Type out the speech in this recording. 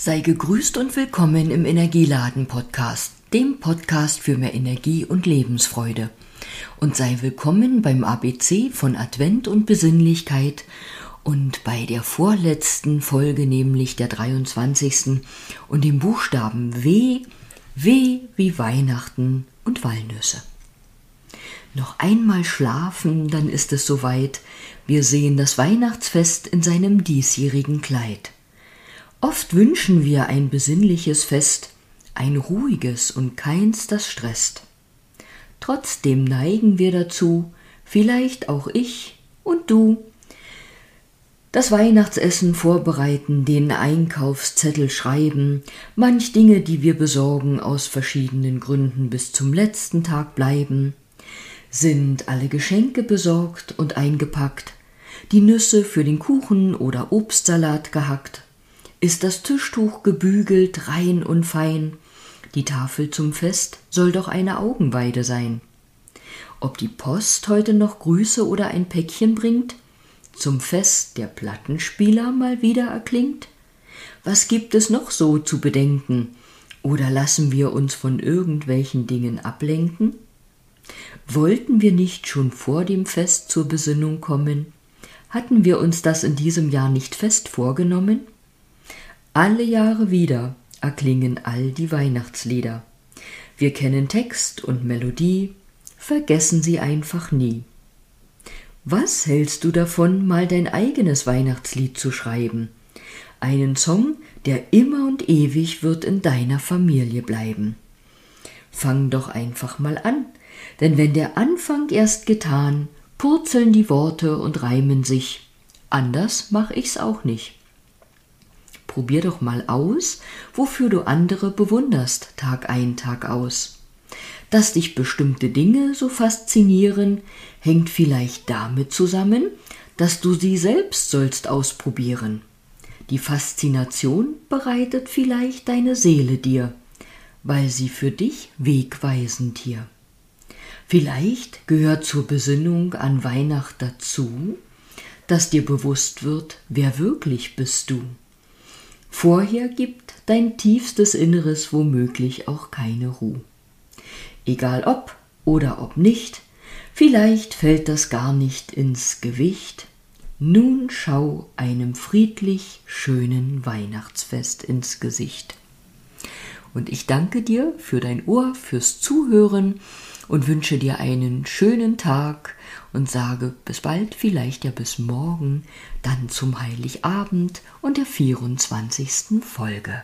Sei gegrüßt und willkommen im Energieladen Podcast, dem Podcast für mehr Energie und Lebensfreude. Und sei willkommen beim ABC von Advent und Besinnlichkeit und bei der vorletzten Folge, nämlich der 23. und dem Buchstaben W, W wie Weihnachten und Walnüsse. Noch einmal schlafen, dann ist es soweit. Wir sehen das Weihnachtsfest in seinem diesjährigen Kleid. Oft wünschen wir ein besinnliches Fest, ein ruhiges und keins, das stresst. Trotzdem neigen wir dazu, vielleicht auch ich und du, das Weihnachtsessen vorbereiten, den Einkaufszettel schreiben, manch Dinge, die wir besorgen, aus verschiedenen Gründen bis zum letzten Tag bleiben. Sind alle Geschenke besorgt und eingepackt, die Nüsse für den Kuchen oder Obstsalat gehackt, ist das Tischtuch gebügelt, rein und fein. Die Tafel zum Fest soll doch eine Augenweide sein. Ob die Post heute noch Grüße oder ein Päckchen bringt, zum Fest der Plattenspieler mal wieder erklingt? Was gibt es noch so zu bedenken? Oder lassen wir uns von irgendwelchen Dingen ablenken? Wollten wir nicht schon vor dem Fest zur Besinnung kommen? Hatten wir uns das in diesem Jahr nicht fest vorgenommen? Alle Jahre wieder erklingen all die Weihnachtslieder. Wir kennen Text und Melodie, vergessen sie einfach nie. Was hältst du davon, mal dein eigenes Weihnachtslied zu schreiben? Einen Song, der immer und ewig wird in deiner Familie bleiben. Fang doch einfach mal an, denn wenn der Anfang erst getan, purzeln die Worte und reimen sich. Anders mach ich's auch nicht. Probier doch mal aus, wofür du andere bewunderst, Tag ein, Tag aus. Dass dich bestimmte Dinge so faszinieren, hängt vielleicht damit zusammen, dass du sie selbst sollst ausprobieren. Die Faszination bereitet vielleicht deine Seele dir, weil sie für dich wegweisend hier. Vielleicht gehört zur Besinnung an Weihnacht dazu, dass dir bewusst wird, wer wirklich bist du. Vorher gibt dein tiefstes Inneres womöglich auch keine Ruhe. Egal ob oder ob nicht, vielleicht fällt das gar nicht ins Gewicht. Nun schau einem friedlich schönen Weihnachtsfest ins Gesicht. Und ich danke dir für dein Ohr, fürs Zuhören und wünsche dir einen schönen Tag und sage bis bald, vielleicht ja bis morgen, dann zum Heiligabend und der 24. Folge.